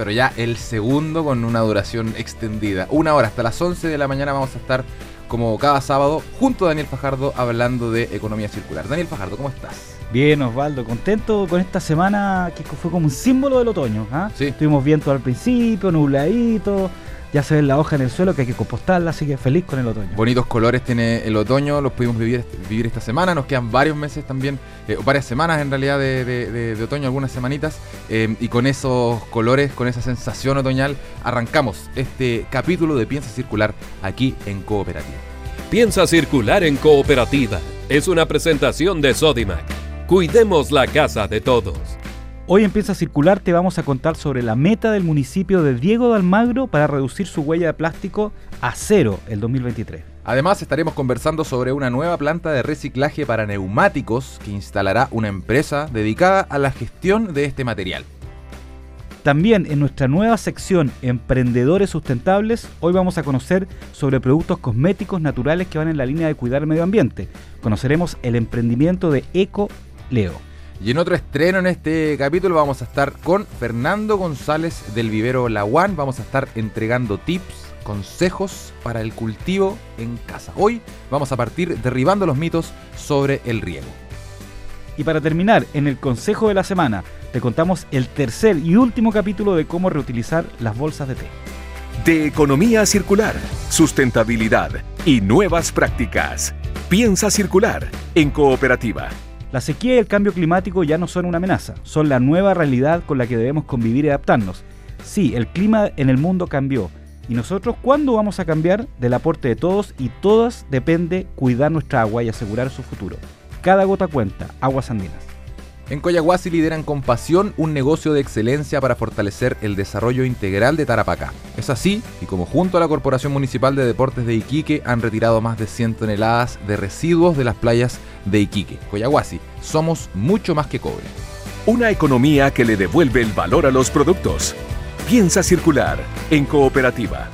pero ya el segundo con una duración extendida. Una hora, hasta las 11 de la mañana vamos a estar como cada sábado junto a Daniel Fajardo hablando de economía circular. Daniel Fajardo, ¿cómo estás? Bien, Osvaldo, contento con esta semana que fue como un símbolo del otoño. ¿ah? Sí. Tuvimos viento al principio, nubladito, ya se ve la hoja en el suelo que hay que compostarla, así que feliz con el otoño. Bonitos colores tiene el otoño, los pudimos vivir, vivir esta semana, nos quedan varios meses también, eh, o varias semanas en realidad de, de- de- de otoño, algunas semanitas, eh, y con esos colores, con esa sensación otoñal, arrancamos este capítulo de Piensa Circular aquí en Cooperativa. Piensa circular en cooperativa. Es una presentación de Sodimac. Cuidemos la casa de todos. Hoy en Piensa Circular te vamos a contar sobre la meta del municipio de Diego de Almagro para reducir su huella de plástico a cero el 2023. Además estaremos conversando sobre una nueva planta de reciclaje para neumáticos que instalará una empresa dedicada a la gestión de este material. También en nuestra nueva sección Emprendedores Sustentables, hoy vamos a conocer sobre productos cosméticos naturales que van en la línea de cuidar el medio ambiente. Conoceremos el emprendimiento de Eco Leo. Y en otro estreno en este capítulo vamos a estar con Fernando González del vivero La One. Vamos a estar entregando tips, consejos para el cultivo en casa. Hoy vamos a partir derribando los mitos sobre el riego. Y para terminar, en el consejo de la semana, te contamos el tercer y último capítulo de cómo reutilizar las bolsas de té. De economía circular, sustentabilidad y nuevas prácticas. Piensa circular en cooperativa. La sequía y el cambio climático ya no son una amenaza, son la nueva realidad con la que debemos convivir y adaptarnos. Sí, el clima en el mundo cambió. ¿Y nosotros cuándo vamos a cambiar? Del aporte de todos y todas depende cuidar nuestra agua y asegurar su futuro. Cada gota cuenta, aguas andinas. En Coyahuasi lideran con pasión un negocio de excelencia para fortalecer el desarrollo integral de Tarapacá. Es así, y como junto a la Corporación Municipal de Deportes de Iquique han retirado más de 100 toneladas de residuos de las playas de Iquique. Coyahuasi, somos mucho más que cobre. Una economía que le devuelve el valor a los productos. Piensa circular en cooperativa.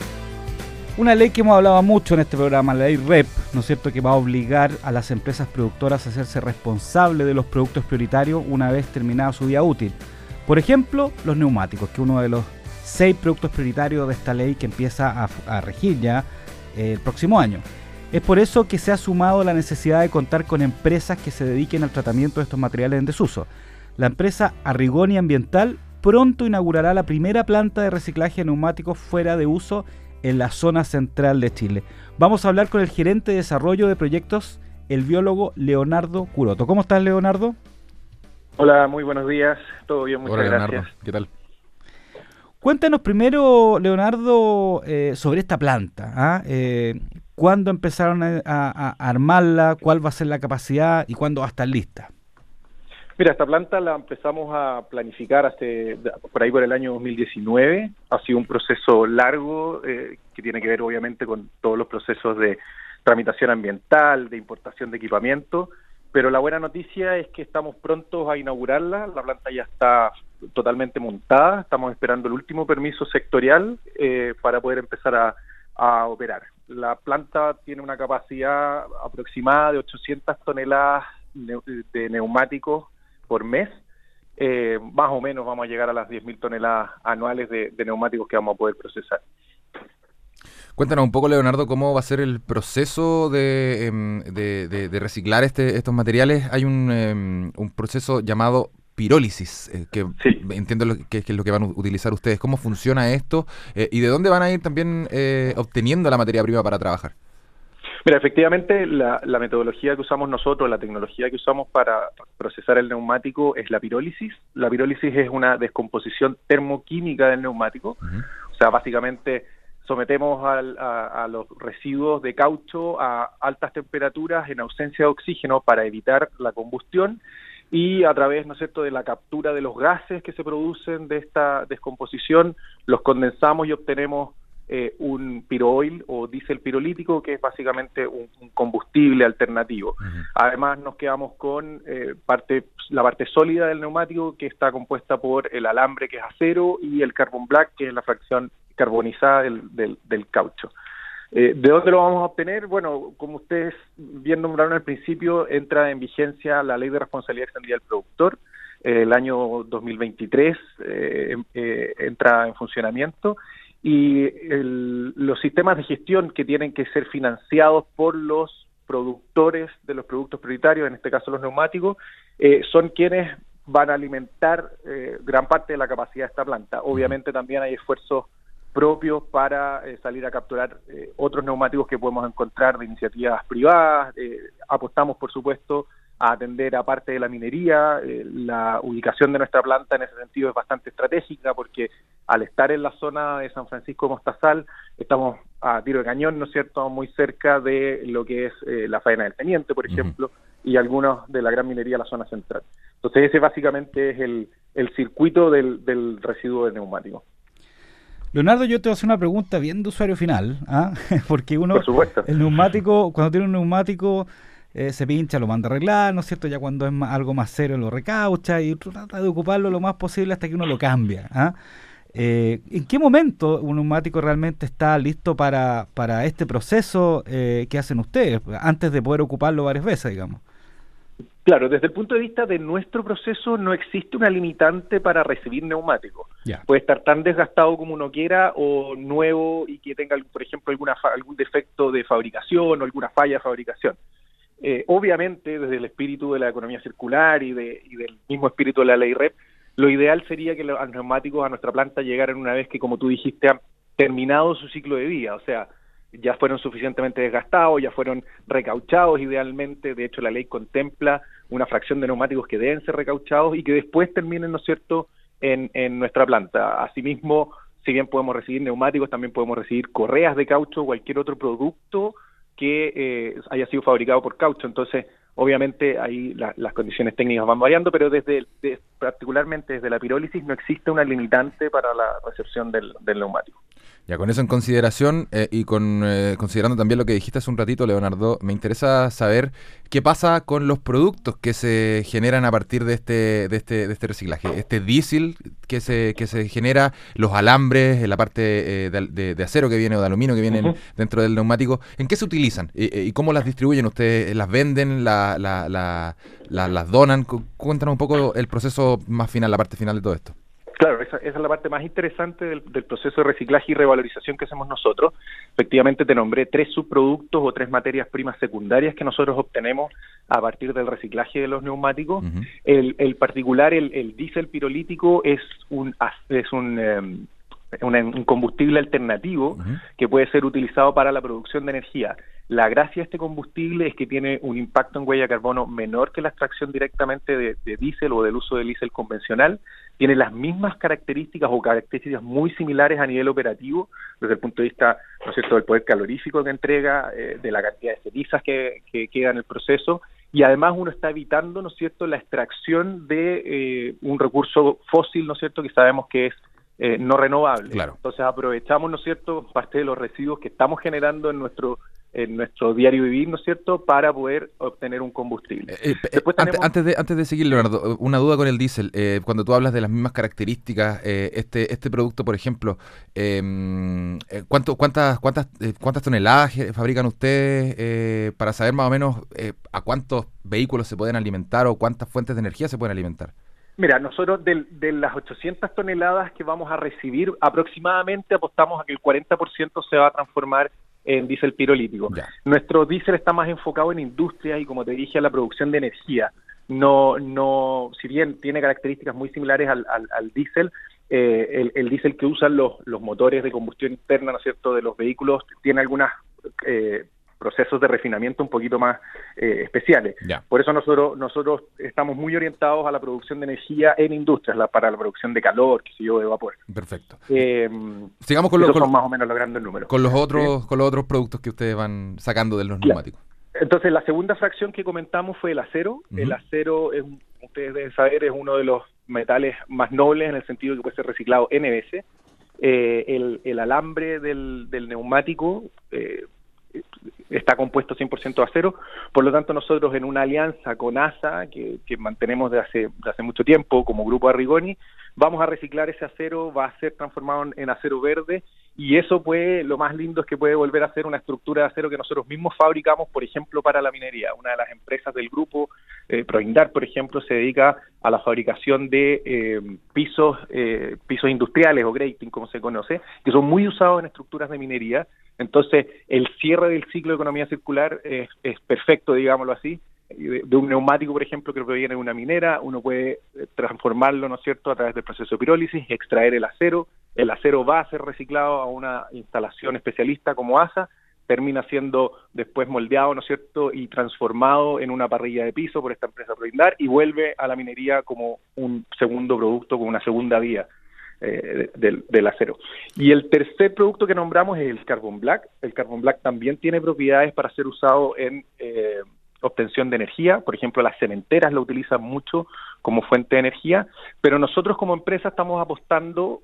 Una ley que hemos hablado mucho en este programa, la ley REP, ¿no es cierto?, que va a obligar a las empresas productoras a hacerse responsables de los productos prioritarios una vez terminada su vida útil. Por ejemplo, los neumáticos, que es uno de los seis productos prioritarios de esta ley que empieza a, a regir ya eh, el próximo año. Es por eso que se ha sumado la necesidad de contar con empresas que se dediquen al tratamiento de estos materiales en desuso. La empresa Arrigoni Ambiental pronto inaugurará la primera planta de reciclaje de neumáticos fuera de uso en la zona central de Chile. Vamos a hablar con el gerente de desarrollo de proyectos, el biólogo Leonardo Curoto. ¿Cómo estás, Leonardo? Hola, muy buenos días. Todo bien, muchas Hola, gracias. Leonardo. ¿Qué tal? Cuéntanos primero, Leonardo, eh, sobre esta planta. ¿ah? Eh, ¿Cuándo empezaron a, armarla? ¿Cuál va a ser la capacidad? ¿Y cuándo va a estar lista? Mira, esta planta la empezamos a planificar hace por ahí por el año 2019. Ha sido un proceso largo eh, que tiene que ver obviamente con todos los procesos de tramitación ambiental, de importación de equipamiento, pero la buena noticia es que estamos prontos a inaugurarla. La planta ya está totalmente montada. Estamos esperando el último permiso sectorial eh, para poder empezar a operar. La planta tiene una capacidad aproximada de 800 toneladas de neumáticos por mes. Eh, más o menos vamos a llegar a las 10.000 toneladas anuales de, neumáticos que vamos a poder procesar. Cuéntanos un poco, Leonardo, cómo va a ser el proceso de, em, de- de reciclar este, estos materiales. Hay un, em, un proceso llamado pirólisis, eh, que Sí. entiendo lo que, que es lo que van a utilizar ustedes. ¿Cómo funciona esto? Eh, ¿Y de dónde van a ir también eh, obteniendo la materia prima para trabajar? Mira, efectivamente, la, la metodología que usamos nosotros, la tecnología que usamos para procesar el neumático es la pirólisis. La pirólisis es una descomposición termoquímica del neumático. O sea, básicamente sometemos al- a, a los residuos de caucho a altas temperaturas en ausencia de oxígeno para evitar la combustión y a través, ¿no es cierto?, de la captura de los gases que se producen de esta descomposición, los condensamos y obtenemos eh, un piroil o diésel pirolítico, que es básicamente un, combustible alternativo. Además, nos quedamos con eh, parte, la parte sólida del neumático, que está compuesta por el alambre, que es acero, y el carbon black, que es la fracción carbonizada del, del, caucho. Eh, ¿De dónde lo vamos a obtener? Bueno, como ustedes bien nombraron al principio, entra en vigencia la ley de responsabilidad extendida del productor. el año 2023 entra en funcionamiento y los sistemas de gestión que tienen que ser financiados por los productores de los productos prioritarios, en este caso los neumáticos, eh, son quienes van a alimentar eh, gran parte de la capacidad de esta planta. Obviamente también hay esfuerzos propios para eh, salir a capturar otros neumáticos que podemos encontrar de iniciativas privadas. apostamos, por supuesto, a atender a parte de la minería. Eh, la ubicación de nuestra planta en ese sentido es bastante estratégica porque al estar en la zona de San Francisco de Mostazal estamos a tiro de cañón, ¿no es cierto?, muy cerca de lo que es eh, la faena del teniente, por ejemplo, y algunos de la gran minería de la zona central. Entonces ese básicamente es el, el circuito del, del residuo de neumático. Leonardo, yo te voy a hacer una pregunta bien de usuario final, ¿ah? porque uno, el neumático, cuando tiene un neumático, eh, se pincha, lo manda a arreglar, ¿no es cierto? Ya cuando es algo más serio lo recaucha y trata de ocuparlo lo más posible hasta que uno lo cambia. ¿ah? Eh, ¿En qué momento un neumático realmente está listo para, para este proceso eh, que hacen ustedes, antes de poder ocuparlo varias veces, digamos? Claro, desde el punto de vista de nuestro proceso no existe una limitante para recibir neumáticos. Puede estar tan desgastado como uno quiera o nuevo y que tenga, por ejemplo, alguna algún defecto de fabricación o alguna falla de fabricación. Eh, obviamente, desde el espíritu de la economía circular y, de, y del mismo espíritu de la ley REP, lo ideal sería que los neumáticos a nuestra planta llegaran una vez que, como tú dijiste, han terminado su ciclo de vida, o sea, ya fueron suficientemente desgastados, ya fueron recauchados idealmente, de hecho la ley contempla una fracción de neumáticos que deben ser recauchados y que después terminen, ¿no cierto?, en, en nuestra planta. Asimismo, si bien podemos recibir neumáticos, también podemos recibir correas de caucho o cualquier otro producto que eh, haya sido fabricado por caucho. Entonces, obviamente ahí las condiciones técnicas van variando, pero desde particularmente desde la pirólisis no existe una limitante para la recepción del neumático. Ya con eso en consideración eh, y con eh, considerando también lo que dijiste hace un ratito, Leonardo, me interesa saber qué pasa con los productos que se generan a partir de este de este, de este reciclaje. Este diésel que se que se genera, los alambres, la parte eh, de, acero que viene o de aluminio que vienen dentro del neumático, ¿en qué se utilizan y, cómo las distribuyen? ¿Ustedes las venden, la, la, la, las donan? Cuéntanos un poco el proceso más final, la parte final de todo esto. Claro, esa, es la parte más interesante del, proceso de reciclaje y revalorización que hacemos nosotros. Efectivamente, te nombré tres subproductos o tres materias primas secundarias que nosotros obtenemos a partir del reciclaje de los neumáticos. el, particular, el, el diésel pirolítico, es un, es un em, un, combustible alternativo que puede ser utilizado para la producción de energía. La gracia de este combustible es que tiene un impacto en huella de carbono menor que la extracción directamente de, diésel o del uso del diésel convencional. Tiene las mismas características o características muy similares a nivel operativo, desde el punto de vista, ¿no es cierto?, del poder calorífico que entrega, eh, de la cantidad de cenizas que, que queda en el proceso y además uno está evitando, ¿no es cierto?, la extracción de eh, un recurso fósil, ¿no es cierto?, que sabemos que es eh, no renovable. Entonces aprovechamos, ¿no es cierto?, parte de los residuos que estamos generando en nuestro en nuestro diario vivir, ¿no es cierto?, para poder obtener un combustible. Eh, eh, antes, de, antes de seguir, Leonardo, una duda con el diésel. cuando tú hablas de las mismas características, este este producto, por ejemplo, em, ¿cuánto, cuántas, cuántas, ¿cuántas toneladas fabrican ustedes para saber más o menos a cuántos vehículos se pueden alimentar o cuántas fuentes de energía se pueden alimentar? Mira, nosotros de, las 800 toneladas que vamos a recibir, aproximadamente apostamos a que el 40% se va a transformar en diésel pirolítico. Nuestro diésel está más enfocado en industria y, como te dije, a la producción de energía. No, no, si bien tiene características muy similares al, al, diésel, eh, el, el diésel que usan los, los motores de combustión interna, ¿no es cierto?, de los vehículos, tiene algunas eh, procesos de refinamiento un poquito más eh, especiales. Por eso nosotros nosotros estamos muy orientados a la producción de energía en industrias, la, para la producción de calor, que sé yo, de vapor. Perfecto. Eh, Sigamos con, los son más o menos los grandes números. Con los otros con los otros productos que ustedes van sacando de los neumáticos. Entonces, la segunda fracción que comentamos fue el acero. El acero, es, ustedes deben saber, es uno de los metales más nobles en el sentido de que puede ser reciclado N veces el, el, alambre del, del neumático está compuesto 100% de acero, por lo tanto nosotros en una alianza con ASA, que, mantenemos de hace, de hace mucho tiempo como grupo Arrigoni, vamos a reciclar ese acero, va a ser transformado en, acero verde y eso puede, lo más lindo es que puede volver a ser una estructura de acero que nosotros mismos fabricamos, por ejemplo, para la minería. Una de las empresas del grupo, eh, Proindar, por ejemplo, se dedica a la fabricación de eh, pisos, eh, pisos industriales o grating, como se conoce, que son muy usados en estructuras de minería. Entonces, el cierre del ciclo de economía circular es, perfecto, digámoslo así, de, un neumático, por ejemplo, que proviene de una minera, uno puede eh, transformarlo, ¿no es cierto?, a través del proceso de pirólisis, extraer el acero, el acero va a ser reciclado a una instalación especialista como ASA, termina siendo después moldeado, ¿no es cierto?, y transformado en una parrilla de piso por esta empresa Proindar y vuelve a la minería como un segundo producto, como una segunda vía. Eh, del, del, acero. Y el tercer producto que nombramos es el Carbon Black. El Carbon Black también tiene propiedades para ser usado en eh, obtención de energía, por ejemplo, las cementeras lo utilizan mucho como fuente de energía, pero nosotros como empresa estamos apostando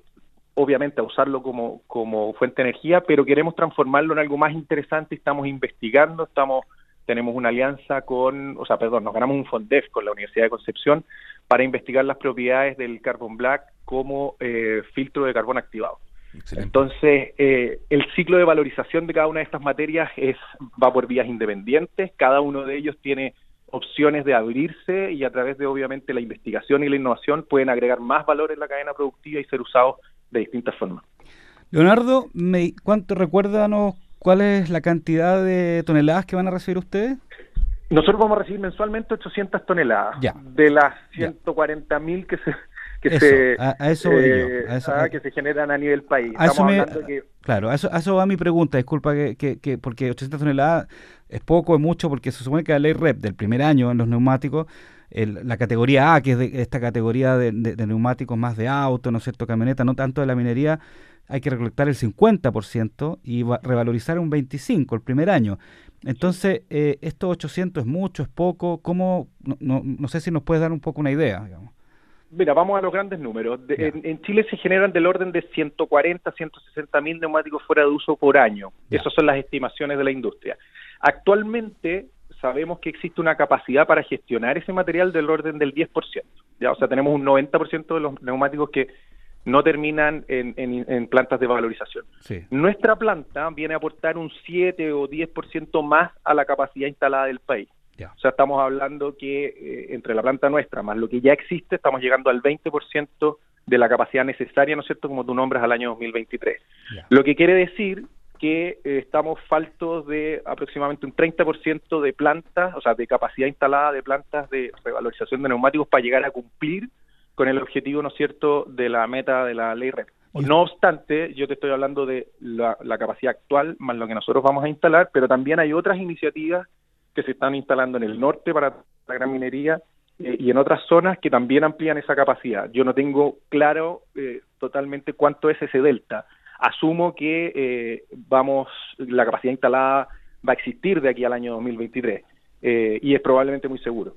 obviamente a usarlo como, como fuente de energía, pero queremos transformarlo en algo más interesante, estamos investigando, estamos tenemos una alianza con, o sea, perdón, nos ganamos un FONDEF con la Universidad de Concepción para investigar las propiedades del carbon black como eh, filtro de carbón activado. Entonces, eh, el ciclo de valorización de cada una de estas materias es va por vías independientes, cada uno de ellos tiene opciones de abrirse y a través de obviamente la investigación y la innovación pueden agregar más valor en la cadena productiva y ser usados de distintas formas. Leonardo, me, ¿cuánto recuérdanos cuál es la cantidad de toneladas que van a recibir ustedes? Nosotros vamos a recibir mensualmente 800 toneladas de las 140 mil que se que se a, eso eh, ah, que se generan a nivel país. Claro, a eso, va mi pregunta, disculpa que, que, porque 800 toneladas es poco, es mucho, porque se supone que la ley REP del primer año en los neumáticos, la categoría A, que es de, esta categoría de, neumáticos más de auto, ¿no es cierto?, camioneta, no tanto de la minería, hay que recolectar el 50% y revalorizar un 25% el primer año. Entonces, eh, ¿estos 800 es mucho, es poco? ¿Cómo? No, no, no sé si nos puedes dar un poco una idea, digamos. Mira, vamos a los grandes números. en, Chile se generan del orden de 140, 160 mil neumáticos fuera de uso por año. Esas son las estimaciones de la industria. Actualmente sabemos que existe una capacidad para gestionar ese material del orden del 10%. ¿ya? O sea, tenemos un 90% de los neumáticos que no terminan en, plantas de valorización. Nuestra planta viene a aportar un 7 o 10% más a la capacidad instalada del país. O sea, estamos hablando que eh, entre la planta nuestra más lo que ya existe, estamos llegando al 20% de la capacidad necesaria, ¿no es cierto?, como tú nombras, al año 2023. Lo que quiere decir que eh, estamos faltos de aproximadamente un 30% de plantas, o sea, de capacidad instalada de plantas de revalorización de neumáticos para llegar a cumplir con el objetivo, ¿no es cierto?, de la meta de la ley RED. No obstante, yo te estoy hablando de la, la capacidad actual más lo que nosotros vamos a instalar, pero también hay otras iniciativas que se están instalando en el norte para la gran minería eh, y en otras zonas que también amplían esa capacidad. Yo no tengo claro eh, totalmente cuánto es ese delta. Asumo que eh, vamos, la capacidad instalada va a existir de aquí al año 2023 y es probablemente muy seguro.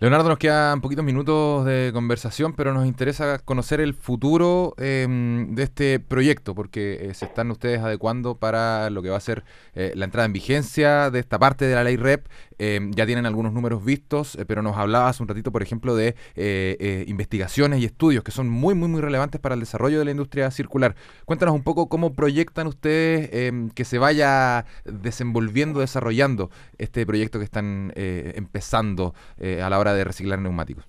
Leonardo, nos quedan poquitos minutos de conversación, pero nos interesa conocer el futuro em, de este proyecto, porque eh, se están ustedes adecuando para lo que va a ser eh, la entrada en vigencia de esta parte de la ley REP. Em, ya tienen algunos números vistos, eh, pero nos hablabas un ratito, por ejemplo, de investigaciones y estudios que son muy, muy, muy relevantes para el desarrollo de la industria circular. Cuéntanos un poco cómo proyectan ustedes em, que se vaya desenvolviendo, desarrollando este proyecto que están empezando a la hora de reciclar neumáticos?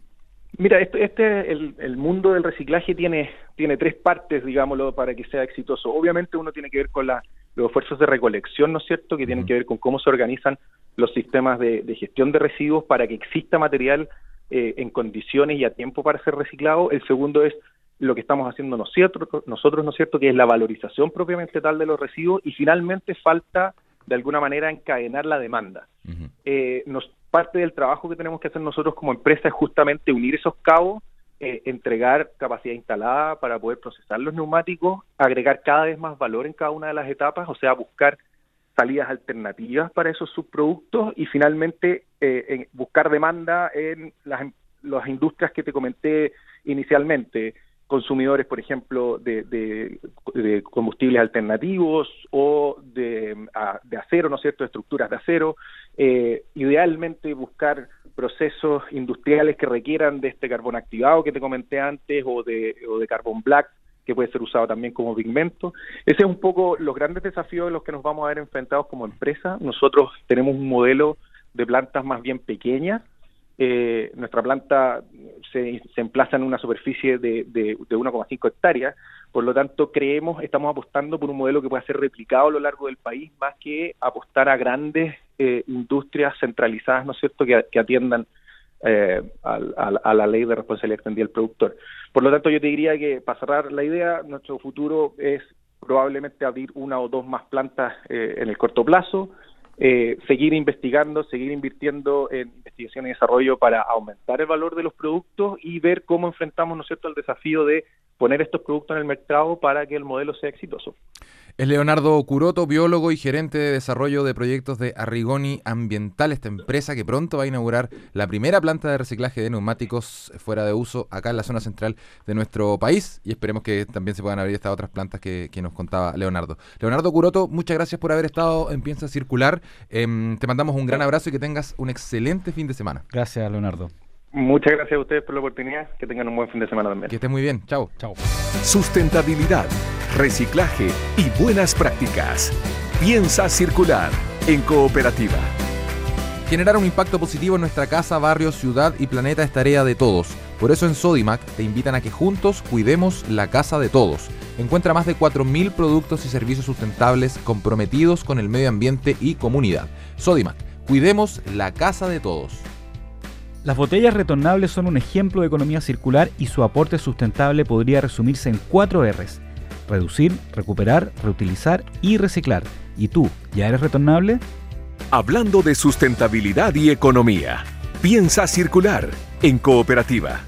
Mira, este, este el, el, mundo del reciclaje tiene, tiene tres partes, digámoslo, para que sea exitoso. Obviamente uno tiene que ver con la, los esfuerzos de recolección, ¿no es cierto?, que tienen que ver con cómo se organizan los sistemas de, gestión de residuos para que exista material eh, en condiciones y a tiempo para ser reciclado. El segundo es lo que estamos haciendo nosotros, nosotros, ¿no es cierto?, que es la valorización propiamente tal de los residuos y finalmente falta de alguna manera encadenar la demanda. eh, nos, parte del trabajo que tenemos que hacer nosotros como empresa es justamente unir esos cabos, eh, entregar capacidad instalada para poder procesar los neumáticos, agregar cada vez más valor en cada una de las etapas, o sea, buscar salidas alternativas para esos subproductos y finalmente eh, buscar demanda en las, las industrias que te comenté inicialmente, consumidores, por ejemplo, de, combustibles alternativos o de, acero, ¿no es cierto?, estructuras de acero. Eh, idealmente buscar procesos industriales que requieran de este carbón activado que te comenté antes o de, o de carbón black que puede ser usado también como pigmento. Ese es un poco los grandes desafíos en los que nos vamos a ver enfrentados como empresa. Nosotros tenemos un modelo de plantas más bien pequeñas, eh, nuestra planta se, emplaza en una superficie de, de, 1,5 hectáreas, por lo tanto creemos, estamos apostando por un modelo que pueda ser replicado a lo largo del país, más que apostar a grandes eh, industrias centralizadas, ¿no es cierto?, que, atiendan eh, a, la ley de responsabilidad extendida del productor. Por lo tanto, yo te diría que, para cerrar la idea, nuestro futuro es probablemente abrir una o dos más plantas en el corto plazo, eh, seguir investigando, seguir invirtiendo en investigación y desarrollo para aumentar el valor de los productos y ver cómo enfrentamos, ¿no es cierto?, el desafío de poner estos productos en el mercado para que el modelo sea exitoso. Es Leonardo Curoto, biólogo y gerente de desarrollo de proyectos de Arrigoni Ambiental, esta empresa que pronto va a inaugurar la primera planta de reciclaje de neumáticos fuera de uso acá en la zona central de nuestro país y esperemos que también se puedan abrir estas otras plantas que, nos contaba Leonardo. Leonardo Curoto, muchas gracias por haber estado en Piensa Circular. Em, te mandamos un gran abrazo y que tengas un excelente fin de semana. Gracias, Leonardo. Muchas gracias a ustedes por la oportunidad. Que tengan un buen fin de semana también. Que estén muy bien. Chao. Chao. Sustentabilidad, reciclaje y buenas prácticas. Piensa circular en cooperativa. Generar un impacto positivo en nuestra casa, barrio, ciudad y planeta es tarea de todos. Por eso en Sodimac te invitan a que juntos cuidemos la casa de todos. Encuentra más de 4.000 productos y servicios sustentables comprometidos con el medio ambiente y comunidad. Sodimac, cuidemos la casa de todos. Las botellas retornables son un ejemplo de economía circular y su aporte sustentable podría resumirse en cuatro R's. Reducir, recuperar, reutilizar y reciclar. ¿Y tú, ya eres retornable? Hablando de sustentabilidad y economía, piensa circular en cooperativa.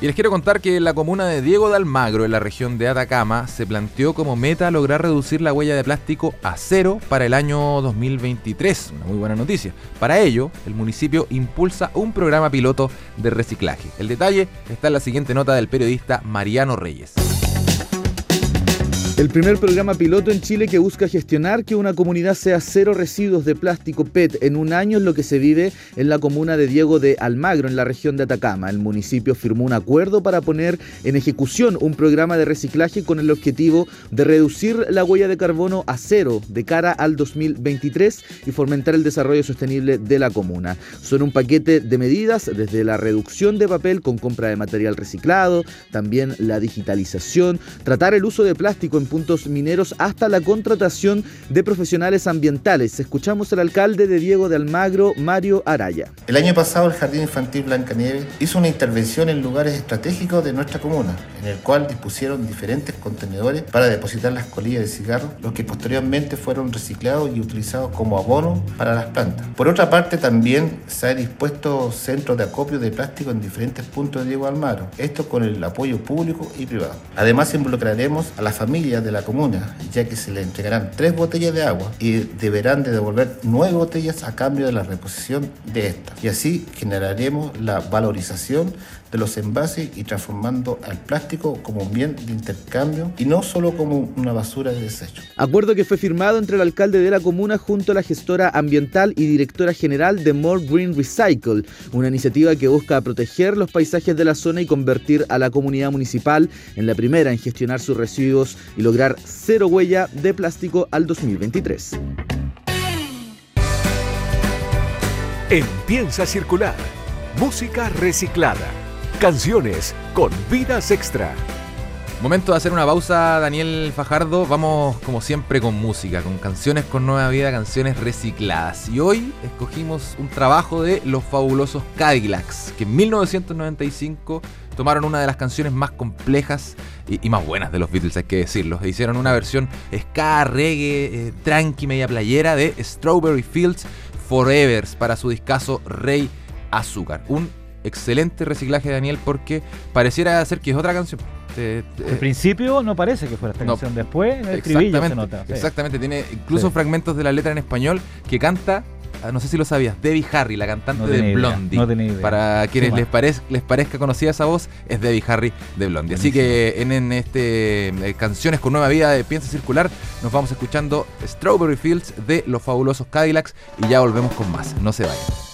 Y les quiero contar que la comuna de Diego de Almagro, en la región de Atacama, se planteó como meta lograr reducir la huella de plástico a cero para el año 2023. Una muy buena noticia. Para ello, el municipio impulsa un programa piloto de reciclaje. El detalle está en la siguiente nota del periodista Mariano Reyes. El primer programa piloto en Chile que busca gestionar que una comunidad sea cero residuos de plástico PET en un año es lo que se vive en la comuna de Diego de Almagro, en la región de Atacama. El municipio firmó un acuerdo para poner en ejecución un programa de reciclaje con el objetivo de reducir la huella de carbono a cero de cara al 2023 y fomentar el desarrollo sostenible de la comuna. Son un paquete de medidas desde la reducción de papel con compra de material reciclado, también la digitalización, tratar el uso de plástico en puntos mineros hasta la contratación de profesionales ambientales. Escuchamos al alcalde de Diego de Almagro, Mario Araya. El año pasado el Jardín Infantil Blanca Nieve hizo una intervención en lugares estratégicos de nuestra comuna, en el cual dispusieron diferentes contenedores para depositar las colillas de cigarro, los que posteriormente fueron reciclados y utilizados como abono para las plantas. Por otra parte, también se ha dispuesto centros de acopio de plástico en diferentes puntos de Diego Almagro, esto con el apoyo público y privado. Además, involucraremos a las familias de la comuna, ya que se le entregarán tres botellas de agua y deberán de devolver nueve botellas a cambio de la reposición de estas. Y así generaremos la valorización de los envases y transformando al plástico como un bien de intercambio y no solo como una basura de desecho. Acuerdo que fue firmado entre el alcalde de la comuna junto a la gestora ambiental y directora general de More Green Recycle, una iniciativa que busca proteger los paisajes de la zona y convertir a la comunidad municipal en la primera en gestionar sus residuos y lograr cero huella de plástico al 2023. Empieza a circular. Música reciclada. Canciones con vidas extra. Momento de hacer una pausa, Daniel Fajardo. Vamos, como siempre, con música, con canciones con nueva vida, canciones recicladas. Y hoy escogimos un trabajo de los fabulosos Cadillacs, que en 1995 tomaron una de las canciones más complejas y, más buenas de los Beatles, hay que decirlo. E hicieron una versión ska, reggae, eh, tranqui, media playera de Strawberry Fields Forevers para su discazo Rey Azúcar. Un excelente reciclaje, Daniel, porque pareciera ser que es otra canción. Al principio no parece que fuera esta canción, después en el estribillo se nota. Exactamente, tiene incluso fragmentos de la letra en español que canta ah, no sé si lo sabías, Debbie Harry, la cantante No de tenía idea, Blondie. no tenía idea. Para quienes les, parez- les parezca conocida esa voz, es Debbie Harry de Blondie. Así que en, en este eh, Canciones con Nueva Vida de Piensa Circular, nos vamos escuchando Strawberry Fields de los fabulosos Cadillacs y ya volvemos con más. No se vayan.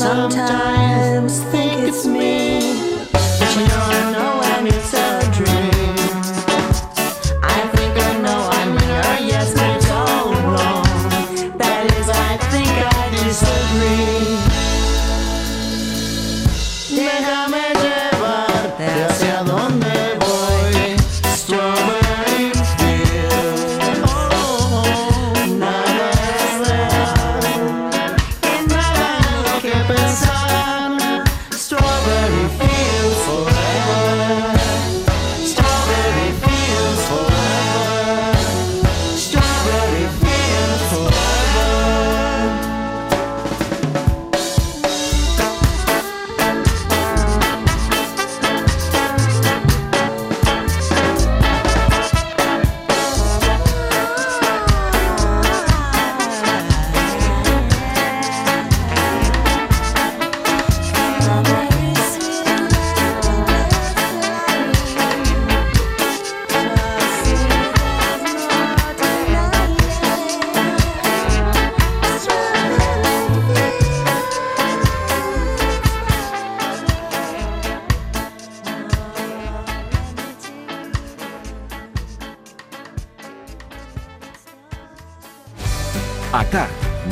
Sometimes think it's me. But you know Acá,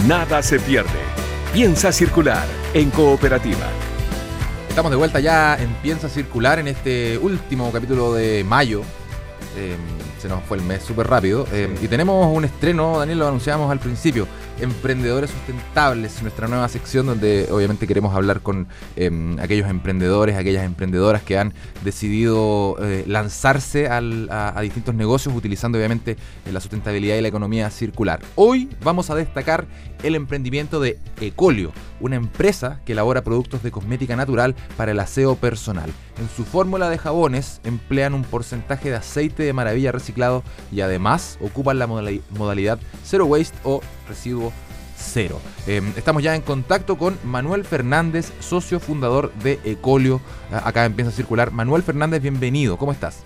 nada se pierde. Piensa circular en cooperativa. Estamos de vuelta ya en Piensa Circular en este último capítulo de mayo. Eh, se nos fue el mes súper rápido. Eh, y tenemos un estreno, Daniel, lo anunciamos al principio. Emprendedores Sustentables, nuestra nueva sección donde obviamente queremos hablar con eh, aquellos emprendedores, aquellas emprendedoras que han decidido eh, lanzarse a, distintos negocios utilizando obviamente eh, la sustentabilidad y la economía circular. Hoy vamos a destacar el emprendimiento de Ecolio, una empresa que elabora productos de cosmética natural para el aseo personal. En su fórmula de jabones emplean un porcentaje de aceite de maravilla reciclado y además ocupan la modali- modalidad zero waste o residuo cero. Eh, estamos ya en contacto con Manuel Fernández, socio fundador de Ecolio, a- acá en Piensa Circular. Manuel Fernández, bienvenido, ¿cómo estás?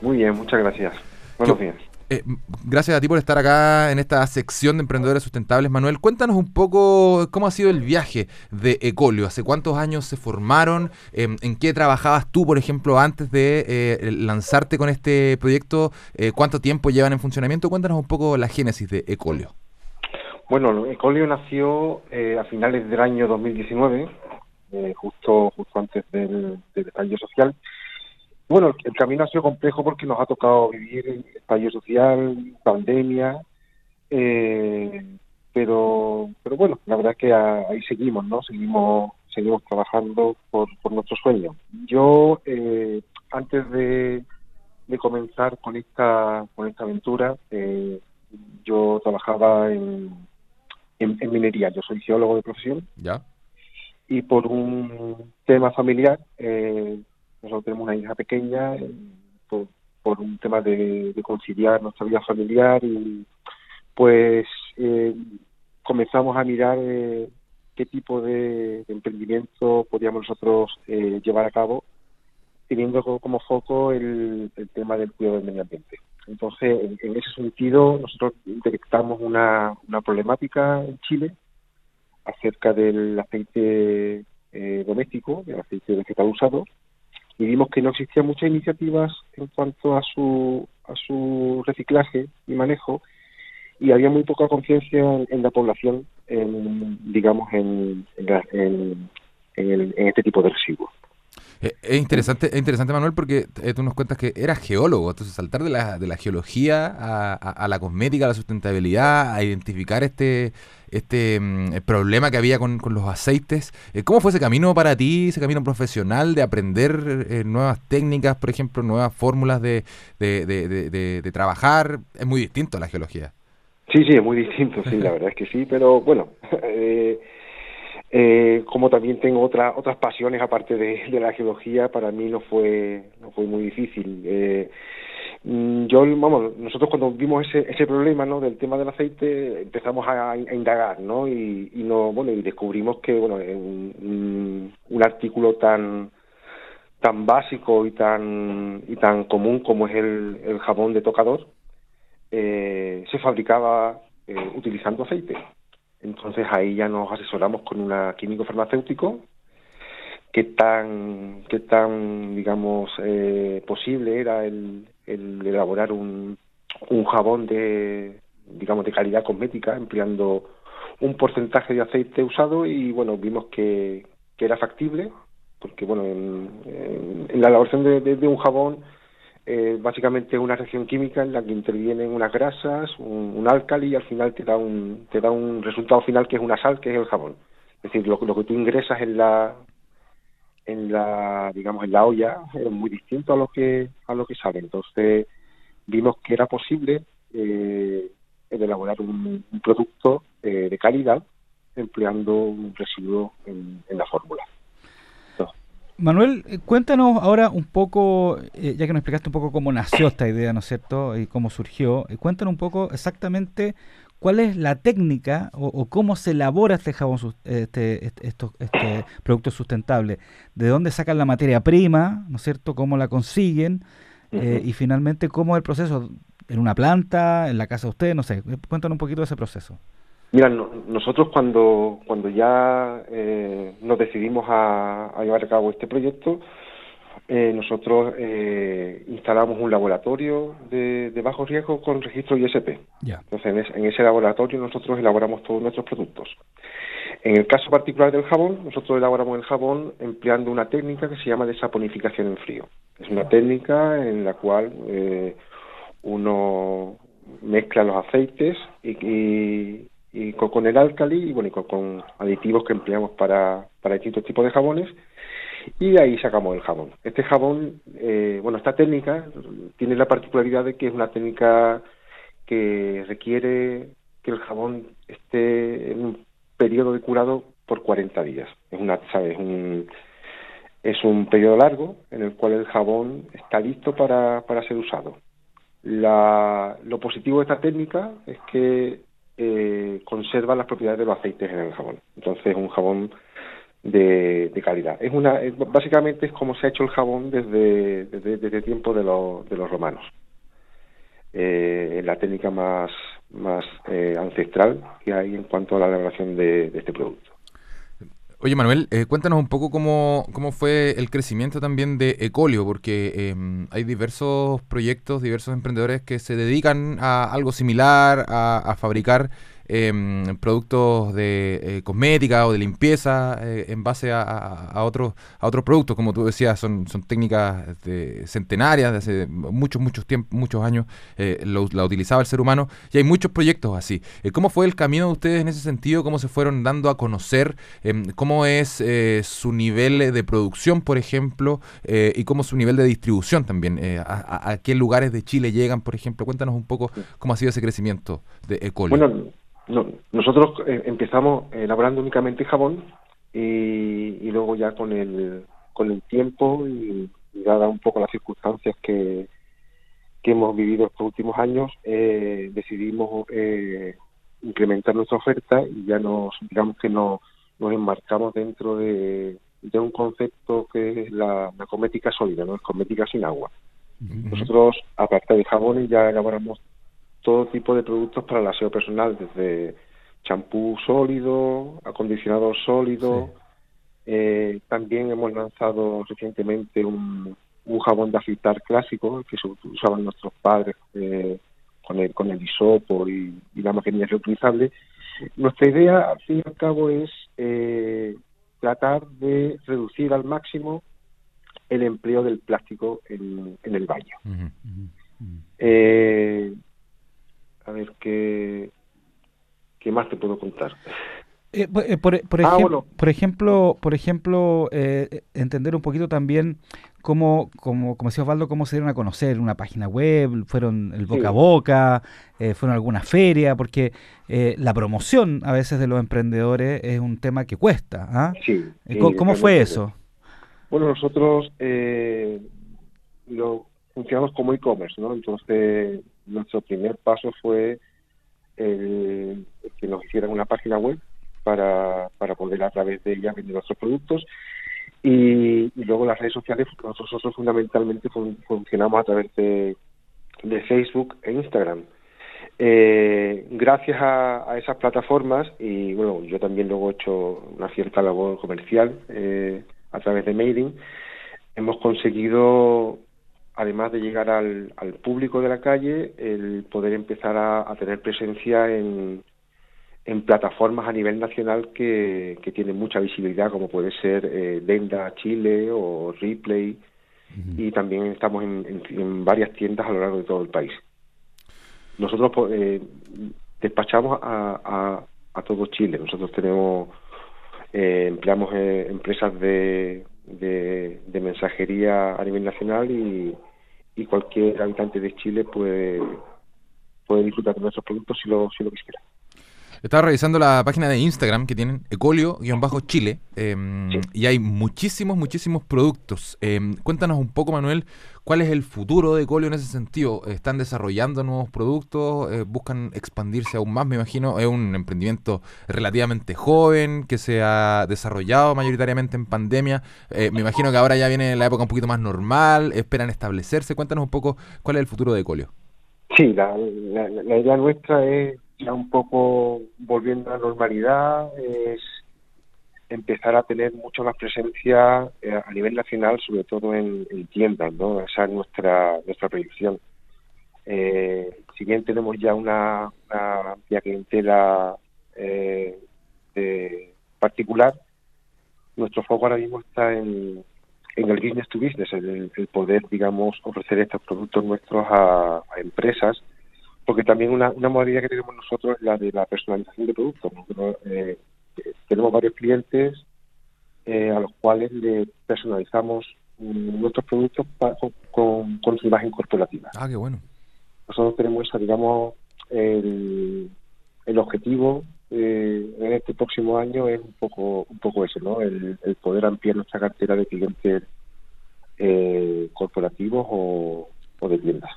Muy bien, muchas gracias. Buenos Yo- días. Eh, gracias a ti por estar acá en esta sección de emprendedores sustentables. Manuel, cuéntanos un poco cómo ha sido el viaje de Ecolio. ¿Hace cuántos años se formaron? Em, ¿En qué trabajabas tú, por ejemplo, antes de eh, lanzarte con este proyecto? Eh, ¿Cuánto tiempo llevan en funcionamiento? Cuéntanos un poco la génesis de Ecolio. Bueno, Ecolio nació eh, a finales del año 2019, eh, justo justo antes del, del social. Bueno, el, camino ha sido complejo porque nos ha tocado vivir estallido social, pandemia, eh, pero pero bueno, la verdad es que a- ahí seguimos, ¿no? Seguimos seguimos trabajando por, por nuestro sueño. Yo eh, antes de, de comenzar con esta con esta aventura, eh, yo trabajaba en, en, en minería. Yo soy geólogo de profesión ¿Ya? y por un tema familiar, eh, nosotros tenemos una hija pequeña, eh, por, por un tema de, de conciliar nuestra vida familiar y pues eh, comenzamos a mirar eh, qué tipo de, de emprendimiento podíamos nosotros eh, llevar a cabo teniendo co- como foco el, el tema del cuidado del medio ambiente. Entonces, en, ese sentido, nosotros detectamos una, una problemática en Chile acerca del aceite eh, doméstico, del aceite vegetal usado, y vimos que no existían muchas iniciativas en cuanto a su, a su reciclaje y manejo, y había muy poca conciencia en, la población, en, digamos, en, en, en este tipo de residuos. Eh, Es interesante, es interesante, Manuel, porque eh, tú nos cuentas que eras geólogo, entonces saltar de la, de la geología a, a- a la cosmética, a la sustentabilidad, a identificar este, este mm, problema que había con, con los aceites. Eh, ¿Cómo fue ese camino para ti, ese camino profesional de aprender eh, nuevas técnicas, por ejemplo, nuevas fórmulas de, de, de- de- de- de trabajar? Es muy distinto a la geología. Sí, sí, es muy distinto, sí, la verdad es que sí, pero bueno, eh, eh, como también tengo otras otras pasiones aparte de, la geología, para mí no fue no fue muy difícil. Eh, mm, yo, vamos, nosotros cuando vimos ese ese problema, ¿no? Del tema del aceite, empezamos a, indagar, ¿no? Y, no, bueno, y descubrimos que, bueno, un artículo tan tan básico y tan y tan común como es el, el jabón de tocador eh, se fabricaba eh, utilizando aceite. Entonces ahí ya nos asesoramos con una químico farmacéutico. Qué tan qué tan digamos eh, posible era el, el elaborar un, un jabón de digamos de calidad cosmética empleando un porcentaje de aceite usado y bueno vimos que, que era factible porque bueno en, en- la elaboración de- de un jabón eh, básicamente una reacción química en la que intervienen unas grasas, un, un álcali y al final te da un te da un resultado final que es una sal, que es el jabón. Es decir, lo, lo que tú ingresas en la en la digamos en la olla es muy distinto a lo que a lo que sale. Entonces vimos que era posible eh, el elaborar un, producto eh, de calidad empleando un residuo en la fórmula. Manuel, eh, cuéntanos ahora un poco, eh, ya que nos explicaste un poco cómo nació esta idea, ¿no es cierto? Y cómo surgió. eh, cuéntanos un poco exactamente cuál es la técnica o, o cómo se elabora este jabón, este, este, estos- este producto sustentable. ¿De dónde sacan la materia prima, ¿no es cierto? ¿Cómo la consiguen? Eh, y finalmente, ¿cómo es el proceso? ¿En una planta? ¿En la casa de ustedes? No sé. Cuéntanos un poquito de ese proceso. Mira, no- nosotros cuando, cuando ya eh, nos decidimos a, a llevar a cabo este proyecto, eh, nosotros eh, instalamos un laboratorio de, de bajo riesgo con registro ISP. Ya. Entonces, en, es- en ese laboratorio nosotros elaboramos todos nuestros productos. En el caso particular del jabón, nosotros elaboramos el jabón empleando una técnica que se llama desaponificación en frío. Es una técnica en la cual eh, uno mezcla los aceites y, y- y con, con el álcali y bueno, y con, aditivos que empleamos para, para distintos tipos de jabones y ahí sacamos el jabón. Este jabón, eh, bueno, esta técnica tiene la particularidad de que es una técnica que requiere que el jabón esté en un periodo de curado por 40 días. Es una, ¿sabes? Un, es un periodo largo en el cual el jabón está listo para, para ser usado. La, lo positivo de esta técnica es que eh, conserva las propiedades de los aceites en el jabón. Entonces es un jabón de, calidad. Es una, básicamente es como se ha hecho el jabón desde, desde, tiempo de, los de los romanos. Eh, es la técnica más, más eh, ancestral que hay en cuanto a la elaboración de este producto. Oye Manuel, eh, cuéntanos un poco cómo, cómo fue el crecimiento también de Ecolio, porque eh, hay diversos proyectos, diversos emprendedores que se dedican a algo similar, a fabricar eh, productos de eh, cosmética o de limpieza eh, en base a, a- a otros a otros productos, como tú decías, son, son técnicas de centenarias, de hace muchos, muchos tiempos, muchos años eh, lo- la utilizaba el ser humano, y hay muchos proyectos así. Eh, ¿Cómo fue el camino de ustedes en ese sentido? ¿Cómo se fueron dando a conocer? Em, ¿Cómo es eh, su nivel de producción, por ejemplo? y cómo es su nivel de distribución también? Eh, a, a- qué lugares de Chile llegan, por ejemplo? Cuéntanos un poco cómo ha sido ese crecimiento de. Bueno, no, nosotros eh, empezamos elaborando únicamente jabón y, y luego ya con el, con el tiempo y, y dada un poco las circunstancias que, que hemos vivido estos últimos años, eh, decidimos eh, incrementar nuestra oferta y ya nos, digamos que nos, nos enmarcamos dentro de, de un concepto que es la, la cosmética sólida, no es cosmética sin agua. Nosotros, aparte de jabones, ya elaboramos todo tipo de productos para el aseo personal, desde champú sólido, acondicionador sólido. Eh, también hemos lanzado recientemente un, un jabón de afeitar clásico que se usaban nuestros padres eh, con el con el hisopo y, y la maquinaria reutilizable. Nuestra idea, al fin y al cabo, es eh, tratar de reducir al máximo el empleo del plástico en, en el baño. Eh, a ver, ¿qué, ¿qué más te puedo contar? Eh, por, eh, por- por Ah, ejem- bueno. por ejemplo, por ejemplo eh, entender un poquito también cómo, como, como decía Osvaldo, cómo se dieron a conocer una página web, fueron el boca Sí. a boca, eh, fueron a alguna feria, porque eh, la promoción a veces de los emprendedores es un tema que cuesta. ¿ah? Sí, ¿Cómo, cómo fue eso? Bueno, nosotros eh, lo funcionamos como e-commerce, ¿no? Entonces, nuestro primer paso fue que nos hicieran una página web para, para poder a través de ella vender nuestros productos y, y luego las redes sociales, nosotros fundamentalmente fun- funcionamos a través de, de Facebook e Instagram. Eh, gracias a, a esas plataformas y bueno, yo también luego he hecho una cierta labor comercial eh, a través de mailing, hemos conseguido, además de llegar al, al público de la calle, el poder empezar a, a tener presencia en, en plataformas a nivel nacional que, que tienen mucha visibilidad, como puede ser eh, Denda Chile o Replay, y también estamos en, en- en varias tiendas a lo largo de todo el país. Nosotros po- eh, despachamos a, a, a todo Chile. Nosotros tenemos, eh, empleamos eh, empresas de, de, mensajería a nivel nacional y, y cualquier habitante de Chile puede, puede disfrutar de nuestros productos si lo, si lo quisiera. Estaba revisando la página de Instagram que tienen Ecolio-Chile em, y hay muchísimos, muchísimos productos. Em, cuéntanos un poco, Manuel, cuál es el futuro de Ecolio en ese sentido. ¿Están desarrollando nuevos productos? Eh, ¿Buscan expandirse aún más? Me imagino es un emprendimiento relativamente joven que se ha desarrollado mayoritariamente en pandemia. Eh, me imagino que ahora ya viene la época un poquito más normal. ¿Esperan establecerse? Cuéntanos un poco cuál es el futuro de Ecolio. Sí, la, la, la idea nuestra es ya un poco volviendo a la normalidad, es empezar a tener mucho más presencia eh, a nivel nacional, sobre todo en, en tiendas, ¿no? Esa es nuestra, nuestra proyección. Eh, si bien tenemos ya una, una amplia clientela eh, de particular, nuestro foco ahora mismo está en, en el business to business, el, el poder, digamos, ofrecer estos productos nuestros a, a empresas, porque también una, una modalidad que tenemos nosotros es la de la personalización de productos. Nosotros eh, tenemos varios clientes eh, a los cuales le personalizamos nuestros productos pa- con, con, con su imagen corporativa. Ah, qué bueno. Nosotros tenemos esa, digamos, el, el objetivo eh, en este próximo año es un poco un poco ese, ¿no? El, el poder ampliar nuestra cartera de clientes eh, corporativos o, o de tiendas.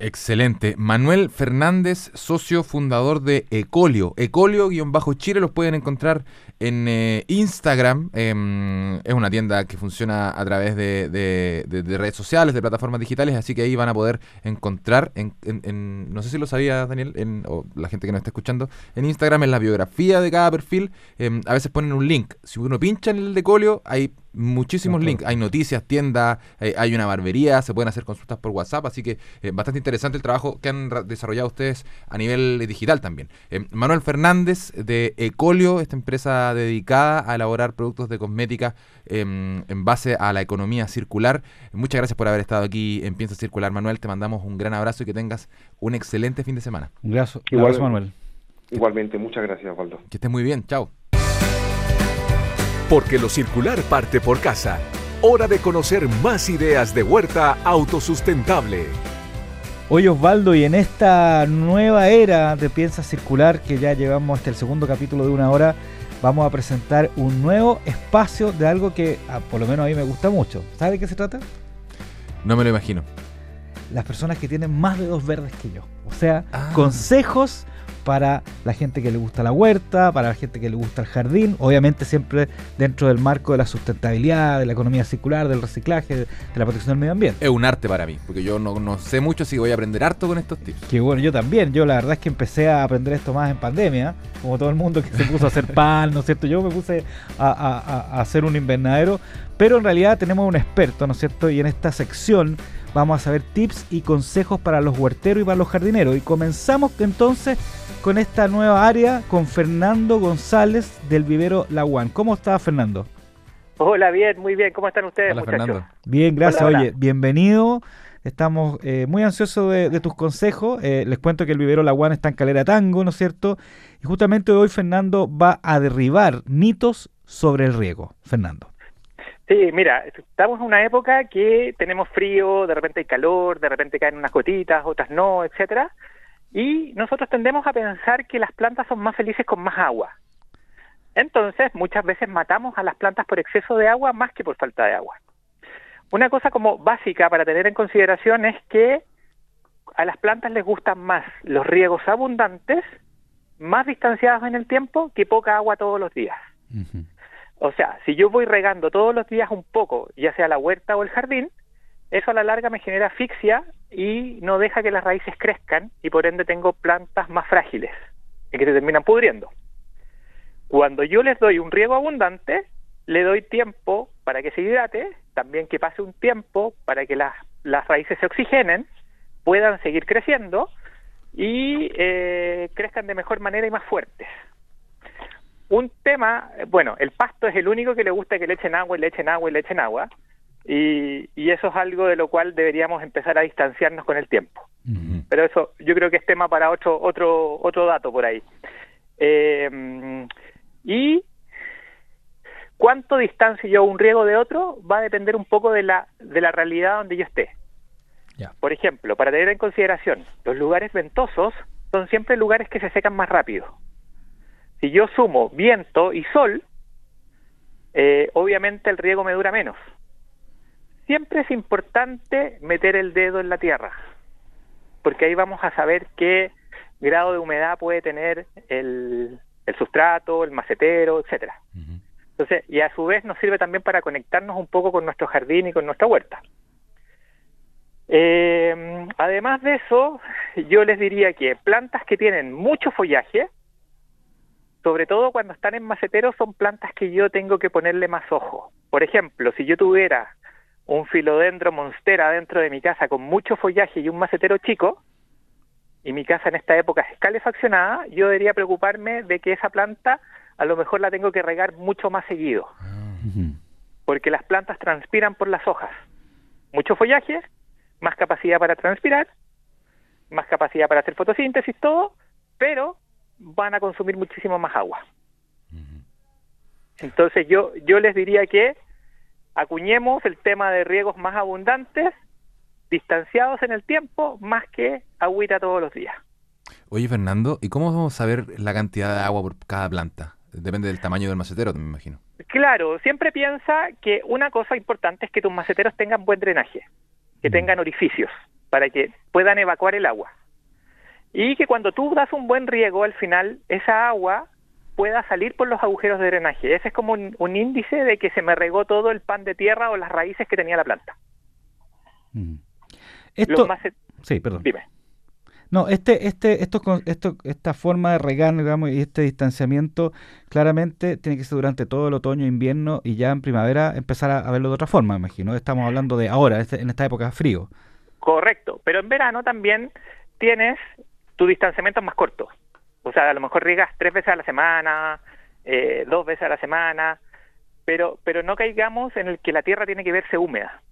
Excelente. Manuel Fernández, socio fundador de Ecolio. Ecolio-Chile los pueden encontrar en eh, Instagram. Em, es una tienda que funciona a través de, de- de- de redes sociales, de plataformas digitales, así que ahí van a poder encontrar, en, en- en- no sé si lo sabía Daniel, en- o la gente que nos está escuchando, en Instagram, en la biografía de cada perfil, em, a veces ponen un link. Si uno pincha en el de Ecolio, hay muchísimos links. Hay noticias, tiendas, eh, hay una barbería, se pueden hacer consultas por WhatsApp, así que eh, bastante interesante el trabajo que han desarrollado ustedes a nivel eh, digital también. Eh, Manuel Fernández de Ecolio, esta empresa dedicada a elaborar productos de cosmética em, en base a la economía circular. Muchas gracias por haber estado aquí en Piensa Circular, Manuel. Te mandamos un gran abrazo y que tengas un excelente fin de semana. Un abrazo, Igual- abrazo, Manuel. Igualmente, muchas gracias, Waldo. Que estés muy bien. Chao. Porque lo circular parte por casa. Hora de conocer más ideas de huerta autosustentable. Oye Osvaldo, y en esta nueva era de Piensa Circular, que ya llevamos hasta el segundo capítulo de una hora, vamos a presentar un nuevo espacio de algo que ah, por lo menos a mí me gusta mucho. ¿Sabe de qué se trata? No me lo imagino. Las personas que tienen más de dos verdes que yo. O sea, Ah. consejos para la gente que le gusta la huerta, para la gente que le gusta el jardín, obviamente siempre dentro del marco de la sustentabilidad, de la economía circular, del reciclaje, de la protección del medio ambiente. Es un arte para mí, porque yo no, no sé mucho, así que voy a aprender harto con estos tips. Que bueno, yo también. Yo la verdad es que empecé a aprender esto más en pandemia, como todo el mundo que se puso a hacer pan, ¿no es cierto? Yo me puse a, a- a- a hacer un invernadero, pero en realidad tenemos un experto, ¿no es cierto? Y en esta sección vamos a saber tips y consejos para los huerteros y para los jardineros. Y comenzamos entonces con esta nueva área con Fernando González del vivero La One. ¿Cómo está Fernando? Hola, bien, muy bien. ¿Cómo están ustedes, Hola, muchachos? Fernando. Bien, gracias. Hola, hola. Oye, bienvenido. Estamos eh, muy ansiosos de, de tus consejos. Eh, les cuento que el vivero La Guana está en Calera Tango, ¿no es cierto? Y justamente hoy Fernando va a derribar mitos sobre el riego. Fernando. Sí, mira, estamos en una época que tenemos frío, de repente hay calor, de repente caen unas gotitas, otras no, etcétera. Y nosotros tendemos a pensar que las plantas son más felices con más agua. Entonces, muchas veces matamos a las plantas por exceso de agua más que por falta de agua. Una cosa como básica para tener en consideración es que a las plantas les gustan más los riegos abundantes, más distanciados en el tiempo, que poca agua todos los días. O sea, si yo voy regando todos los días un poco, ya sea la huerta o el jardín, eso a la larga me genera asfixia y no deja que las raíces crezcan y por ende tengo plantas más frágiles y que se terminan pudriendo. Cuando yo les doy un riego abundante, le doy tiempo para que se hidrate, también que pase un tiempo para que las, las raíces se oxigenen, puedan seguir creciendo y eh, crezcan de mejor manera y más fuertes. Un tema, bueno, el pasto es el único que le gusta que le echen agua y le echen agua y le echen agua, y, y eso es algo de lo cual deberíamos empezar a distanciarnos con el tiempo. Pero eso yo creo que es tema para otro otro otro dato por ahí. Eh, y cuánto distancio yo un riego de otro va a depender un poco de la de la realidad donde yo esté. Ya. Por ejemplo, para tener en consideración, los lugares ventosos son siempre lugares que se secan más rápido. Si yo sumo viento y sol, eh, obviamente el riego me dura menos. Siempre es importante meter el dedo en la tierra, porque ahí vamos a saber qué grado de humedad puede tener el, el sustrato, el macetero, etcétera. Entonces, y a su vez nos sirve también para conectarnos un poco con nuestro jardín y con nuestra huerta. Eh, además de eso, yo les diría que plantas que tienen mucho follaje, sobre todo cuando están en macetero, son plantas que yo tengo que ponerle más ojo. Por ejemplo, si yo tuviera un filodendro monstera dentro de mi casa con mucho follaje y un macetero chico, y mi casa en esta época es calefaccionada, yo debería preocuparme de que esa planta a lo mejor la tengo que regar mucho más seguido, porque las plantas transpiran por las hojas. Mucho follaje, más capacidad para transpirar, más capacidad para hacer fotosíntesis, todo, pero van a consumir muchísimo más agua. Entonces yo, yo les diría que acuñemos el tema de riegos más abundantes, distanciados en el tiempo, más que agüita todos los días. Oye, Fernando, ¿y cómo vamos a saber la cantidad de agua por cada planta? Depende del tamaño del macetero, me imagino. Claro, siempre piensa que una cosa importante es que tus maceteros tengan buen drenaje, que tengan orificios para que puedan evacuar el agua. Y que cuando tú das un buen riego, al final esa agua pueda salir por los agujeros de drenaje. Ese es como un, un índice de que se me regó todo el pan de tierra o las raíces que tenía la planta. Esto, Los macet- sí, perdón. Dime. No, este, este, esto, esto, esta forma de regar, digamos, y este distanciamiento, claramente tiene que ser durante todo el otoño, invierno y ya en primavera empezar a, a verlo de otra forma, me imagino. Estamos hablando de ahora, este- en esta época de frío. Correcto, pero en verano también tienes tu distanciamiento más corto. O sea, a lo mejor riegas tres veces a la semana, eh, dos veces a la semana, pero, pero no caigamos en el que la tierra tiene que verse húmeda.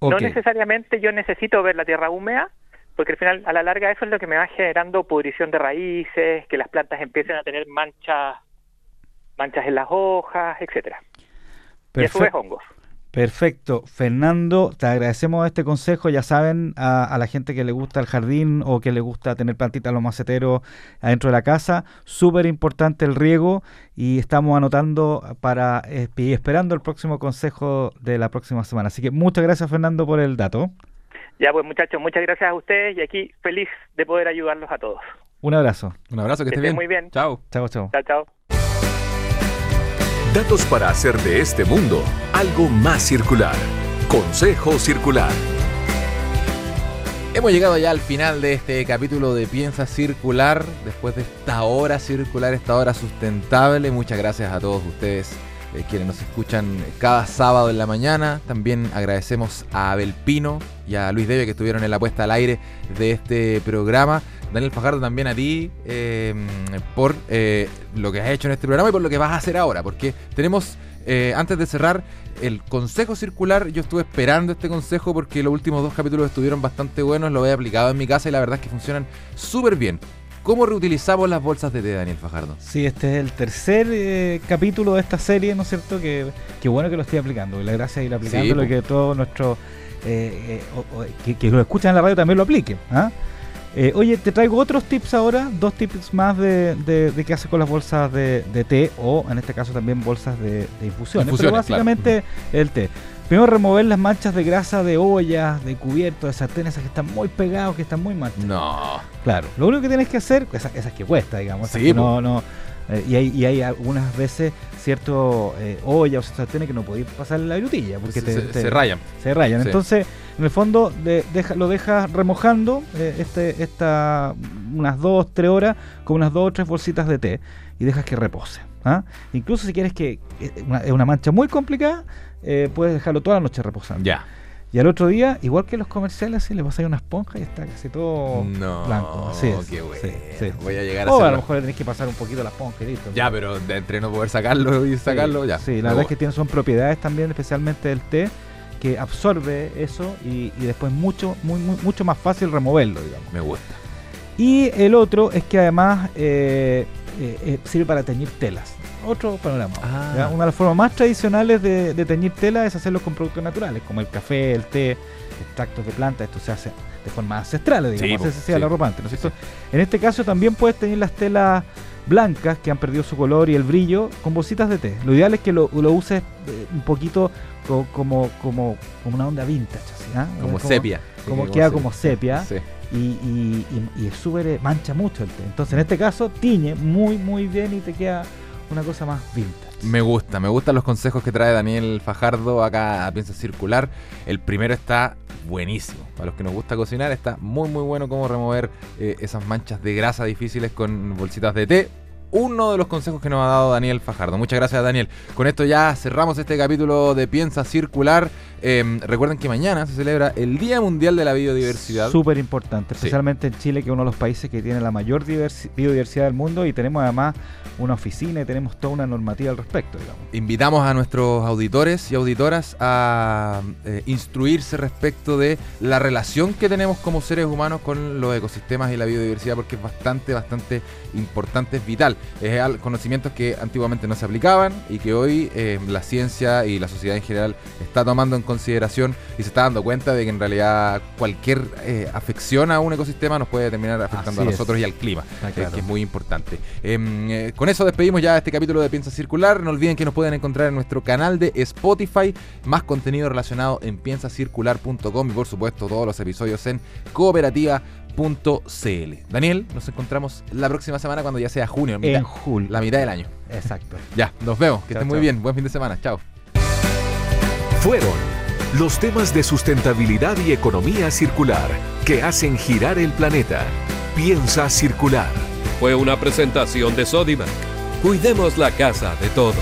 No necesariamente yo necesito ver la tierra húmeda, porque al final, a la larga, eso es lo que me va generando pudrición de raíces, que las plantas empiecen a tener manchas, manchas en las hojas, etcétera. Y a su vez hongos. Perfecto. Fernando, te agradecemos este consejo. Ya saben, a, a la gente que le gusta el jardín o que le gusta tener plantitas los maceteros adentro de la casa, súper importante el riego y estamos anotando para y esperando el próximo consejo de la próxima semana. Así que muchas gracias, Fernando, por el dato. Ya pues muchachos, muchas gracias a ustedes y aquí feliz de poder ayudarlos a todos. Un abrazo. Un abrazo, que Que esté estén bien. muy bien. Chao. Chao, chao. Chao, chao. Datos para hacer de este mundo algo más circular. Consejo Circular. Hemos llegado ya al final de este capítulo de Piensa Circular, después de esta hora circular, esta hora sustentable. Muchas gracias a todos ustedes eh, quienes nos escuchan cada sábado en la mañana. También agradecemos a Abel Pino y a Luis Debe que estuvieron en la puesta al aire de este programa. Daniel Fajardo, también a ti eh, por eh, lo que has hecho en este programa y por lo que vas a hacer ahora, porque tenemos, eh, antes de cerrar, el consejo circular. Yo estuve esperando este consejo porque los últimos dos capítulos estuvieron bastante buenos, lo he aplicado en mi casa y la verdad es que funcionan súper bien. ¿Cómo reutilizamos las bolsas de té, Daniel Fajardo? Sí, este es el tercer eh, capítulo de esta serie, ¿no es cierto? Que, que bueno que lo estoy aplicando. Y la gracia de ir aplicándolo po. y que todos nuestros eh, eh, que, que lo escuchan en la radio también lo apliquen. ¿ah? Eh, oye, te traigo otros tips ahora, dos tips más de, de, de qué hacer con las bolsas de, de té o en este caso también bolsas de, infusiones. Pero básicamente el té. Primero remover las manchas de grasa de ollas, de cubiertos, de sartenes, esas que están muy pegados, que están muy manchados. No. Claro, lo único que tienes que hacer, esas, esas que cuesta, digamos, esas Sí, que no, no, eh, y, hay, y hay algunas veces cierto eh, olla o sartenes que no podéis pasar en la virutilla porque Se- te- se- te- se rayan. Se rayan. Sí. Entonces, en el fondo, de- deja- lo dejas remojando eh, este, esta, unas dos, tres horas con unas dos o tres bolsitas de té y dejas que repose. ¿ah? Incluso si quieres que eh, una- es una mancha muy complicada, eh, puedes dejarlo toda la noche reposando. Ya. Y al otro día, igual que los comerciales, así, le pasáis una esponja y está casi todo No, blanco. Así es. qué bueno. Sí, sí. Voy a llegar a O a lo mejor le tenés que pasar un poquito la esponja y listo. Ya, pero de entre no poder sacarlo y sacarlo, Sí, ya. Sí, la verdad es que tiene, son propiedades también, especialmente del té, que absorbe eso y, y después mucho, muy, muy- mucho más fácil removerlo, digamos. Me gusta. Y el otro es que además eh, eh, eh, sirve para teñir telas. Otro panorama. Ah. Una de las formas más tradicionales de, de teñir tela es hacerlo con productos naturales, como el café, el té, extractos de planta. Esto se hace de forma ancestral, digamos. Sí, se hacía sí. la ropa antes, ¿no es cierto? En este caso también puedes teñir las telas blancas que han perdido su color y el brillo con bolsitas de té. Lo ideal es que lo, lo uses eh, un poquito co- como, como, como una onda vintage, así, ¿ah? Como sepia. Como queda como como sepia Sí. Y, y, y- súper eh, mancha mucho el té. Entonces en este caso tiñe muy muy bien y te queda una cosa más vintage. Me gusta, me gustan los consejos que trae Daniel Fajardo acá a Piensa Circular. El primero está buenísimo. Para los que nos gusta cocinar, está muy muy bueno cómo remover eh, esas manchas de grasa difíciles con bolsitas de té. Uno de los consejos que nos ha dado Daniel Fajardo. Muchas gracias, Daniel. Con esto ya cerramos este capítulo de Piensa Circular. Eh, recuerden que mañana se celebra el Día Mundial de la Biodiversidad. Súper importante, Sí. especialmente en Chile, que es uno de los países que tiene la mayor diversi- biodiversidad del mundo y tenemos además una oficina y tenemos toda una normativa al respecto, digamos. Invitamos a nuestros auditores y auditoras a eh, instruirse respecto de la relación que tenemos como seres humanos con los ecosistemas y la biodiversidad porque es bastante, bastante importante, es vital. Es al- conocimientos que antiguamente no se aplicaban y que hoy eh, la ciencia y la sociedad en general está tomando en consideración y se está dando cuenta de que en realidad cualquier eh, afección a un ecosistema nos puede terminar afectando Así a es. nosotros y al clima, eh, que es muy importante. Em, con eso despedimos ya este capítulo de Piensa Circular. No olviden que nos pueden encontrar en nuestro canal de Spotify, más contenido relacionado en piensacircular.com y por supuesto todos los episodios en cooperativa.cl. Daniel, nos encontramos la próxima semana cuando ya sea junio, mitad- En julio. la mitad del año. Exacto. Ya, nos vemos, que Chao, estén muy chao. bien, buen fin de semana, chao. Fueron los temas de sustentabilidad y economía circular que hacen girar el planeta. Piensa circular. Fue una presentación de Sodimac. Cuidemos la casa de todos.